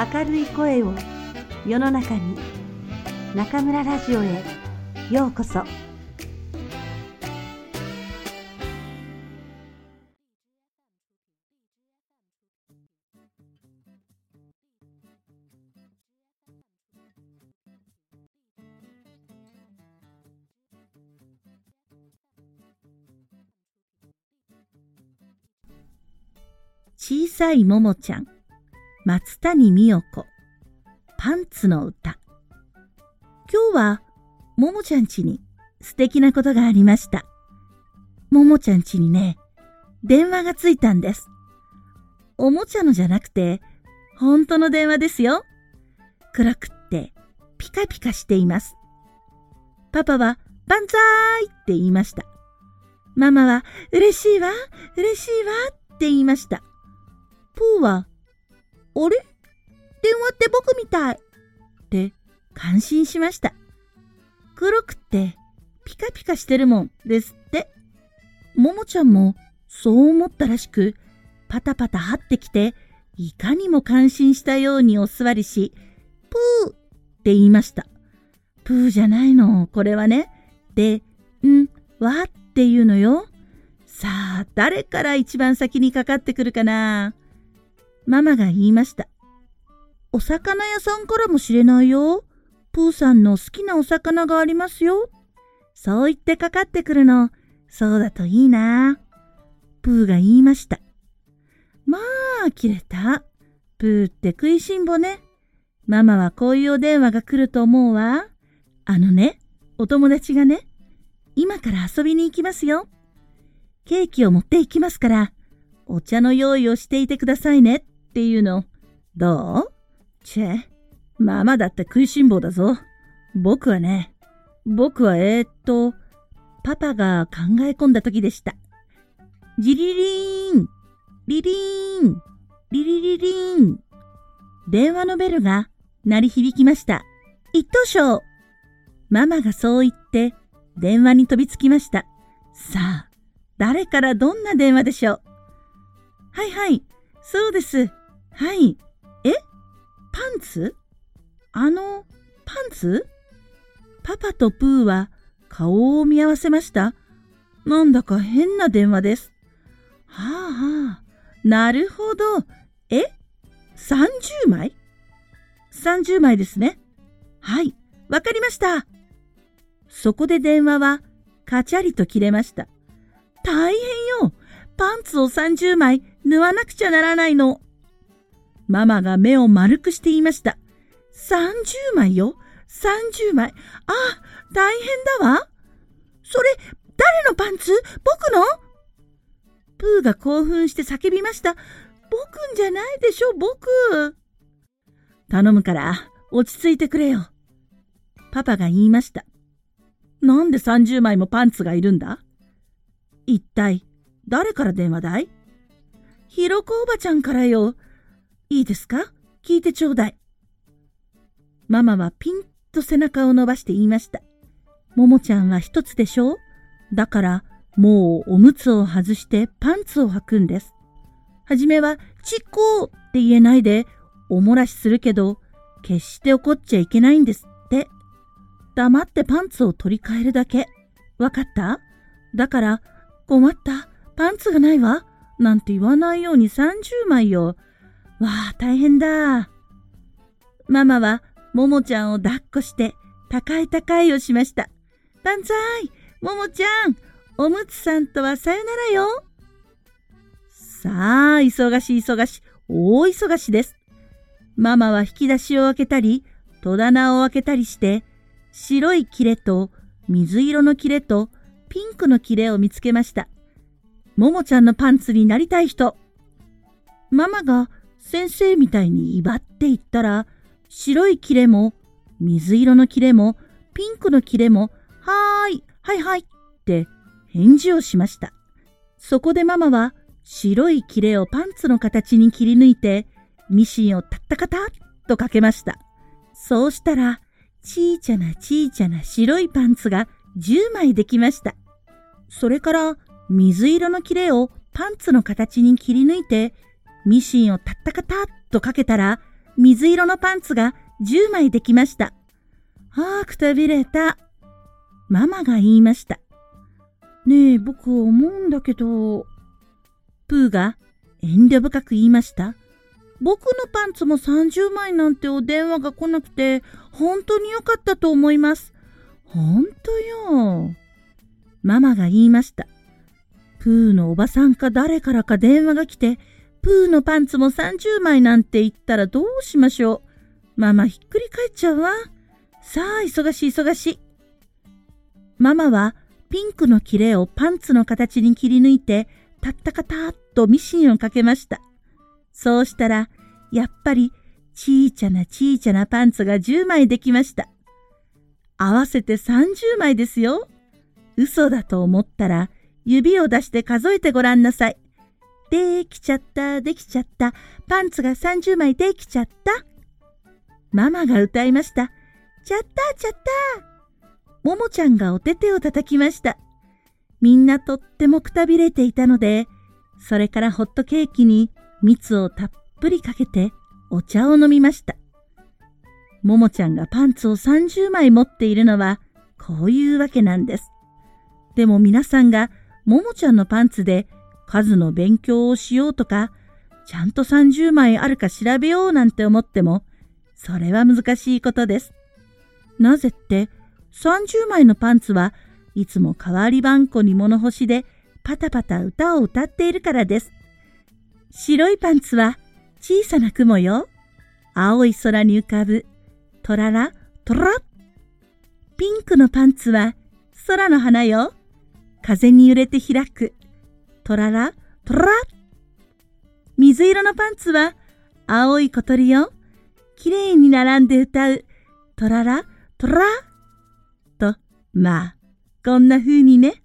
明るい声を世の中に中村ラジオへようこそ。小さいももちゃん。松谷美代子。パンツの歌。今日はももちゃん家に素敵なことがありました。ももちゃん家にね電話がついたんです。おもちゃのじゃなくて本当の電話ですよ。暗くってピカピカしています。パパはバンザーイって言いました。ママは嬉しいわ嬉しいわって言いました。プーはあれ？電話って僕みたいって感心しました。黒くってピカピカしてるもんですって。ももちゃんもそう思ったらしく、パタパタ張ってきて、いかにも感心したようにお座りし、プーって言いました。プーじゃないの、これはね。で、ん、わ？っていうのよ。さあ、誰から一番先にかかってくるかな？ママが言いました。お魚屋さんからもしれないよ。プーさんの好きなお魚がありますよ。そう言ってかかってくるの。そうだといいな。プーが言いました。まあ、切れた。プーって食いしん坊ね。ママはこういうお電話が来ると思うわ。あのね、お友達がね、今から遊びに行きますよ。ケーキを持って行きますから、お茶の用意をしていてくださいねっていうの。どう？チェ、ママだって食いしん坊だぞ。僕はね、僕はえー、っと、パパが考え込んだ時でした。ジリリーン、リリーン、リリリリーン。電話のベルが鳴り響きました。一等賞ママがそう言って電話に飛びつきました。さあ、誰からどんな電話でしょう？はいはい、そうです。はい。え？パンツ？あの、パンツ？パパとプーは顔を見合わせました。なんだか変な電話です。はあはあ、なるほど。え ?30 枚 ?30 枚ですね。はい、わかりました。そこで電話はカチャリと切れました。大変よ。パンツを30枚縫わなくちゃならないの。ママが目を丸くしていました。30枚よ。30枚。ああ、大変だわ。それ、誰のパンツ？僕の？プーが興奮して叫びました。僕んじゃないでしょ、僕。頼むから、落ち着いてくれよ。パパが言いました。なんで30枚もパンツがいるんだ？一体、誰から電話だい？ひろこおばちゃんからよ。いいですか？聞いてちょうだい。ママはピンと背中を伸ばして言いました。ももちゃんは一つでしょ？うだからもうおむつを外してパンツを履くんです。はじめはちっこーって言えないでおもらしするけど決して怒っちゃいけないんですって。黙ってパンツを取り替えるだけ。わかった？だから困った？パンツがないわ？なんて言わないように30枚よ。わあ、大変だ。ママは、ももちゃんを抱っこして、高い高いをしました。万歳ももちゃんおむつさんとはさよならよさあ、忙しい忙しい、大忙しです。ママは引き出しを開けたり、戸棚を開けたりして、白いキレと水色のキレとピンクのキレを見つけました。ももちゃんのパンツになりたい人。ママが先生みたいに威張っていったら、白いキレも、水色のキレも、ピンクのキレも、はーい、はいはいって返事をしました。そこでママは白いキレをパンツの形に切り抜いて、ミシンをタッタカタッとかけました。そうしたら、ちいちゃなちいちゃな白いパンツが10枚できました。それから水色のキレをパンツの形に切り抜いて、ミシンをタッタカタッとかけたら、水色のパンツが10枚できました。ああ、くたびれた。ママが言いました。ねえ、僕思うんだけど、プーが遠慮深く言いました。僕のパンツも30枚なんてお電話が来なくて、本当に良かったと思います。本当よ。ママが言いました。プーのおばさんか誰からか電話が来て、プーのパンツも30枚なんて言ったらどうしましょう。ママひっくり返っちゃうわ。さあ、忙しい忙しい。ママはピンクの切れをパンツの形に切り抜いて、たったかたっとミシンをかけました。そうしたら、やっぱり、ちいちゃなちいちゃなパンツが10枚できました。合わせて30枚ですよ。嘘だと思ったら、指を出して数えてごらんなさい。できちゃった、できちゃった。パンツが30枚できちゃった。ママが歌いました。ちゃったちゃったももちゃんがお手手を叩きました。みんなとってもくたびれていたので、それからホットケーキに蜜をたっぷりかけてお茶を飲みました。ももちゃんがパンツを30枚持っているのはこういうわけなんです。でも皆さんがももちゃんのパンツで数の勉強をしようとか、ちゃんと30枚あるか調べようなんて思っても、それは難しいことです。なぜって、30枚のパンツはいつも代わりばんこに物干しでパタパタ歌を歌っているからです。白いパンツは小さな雲よ。青い空に浮かぶ、トララ、トラピンクのパンツは空の花よ。風に揺れて開く、トララ、トラ水色のパンツは青い小鳥よ。きれいに並んで歌う、トララ、トラ？と、まあ、こんな風にね。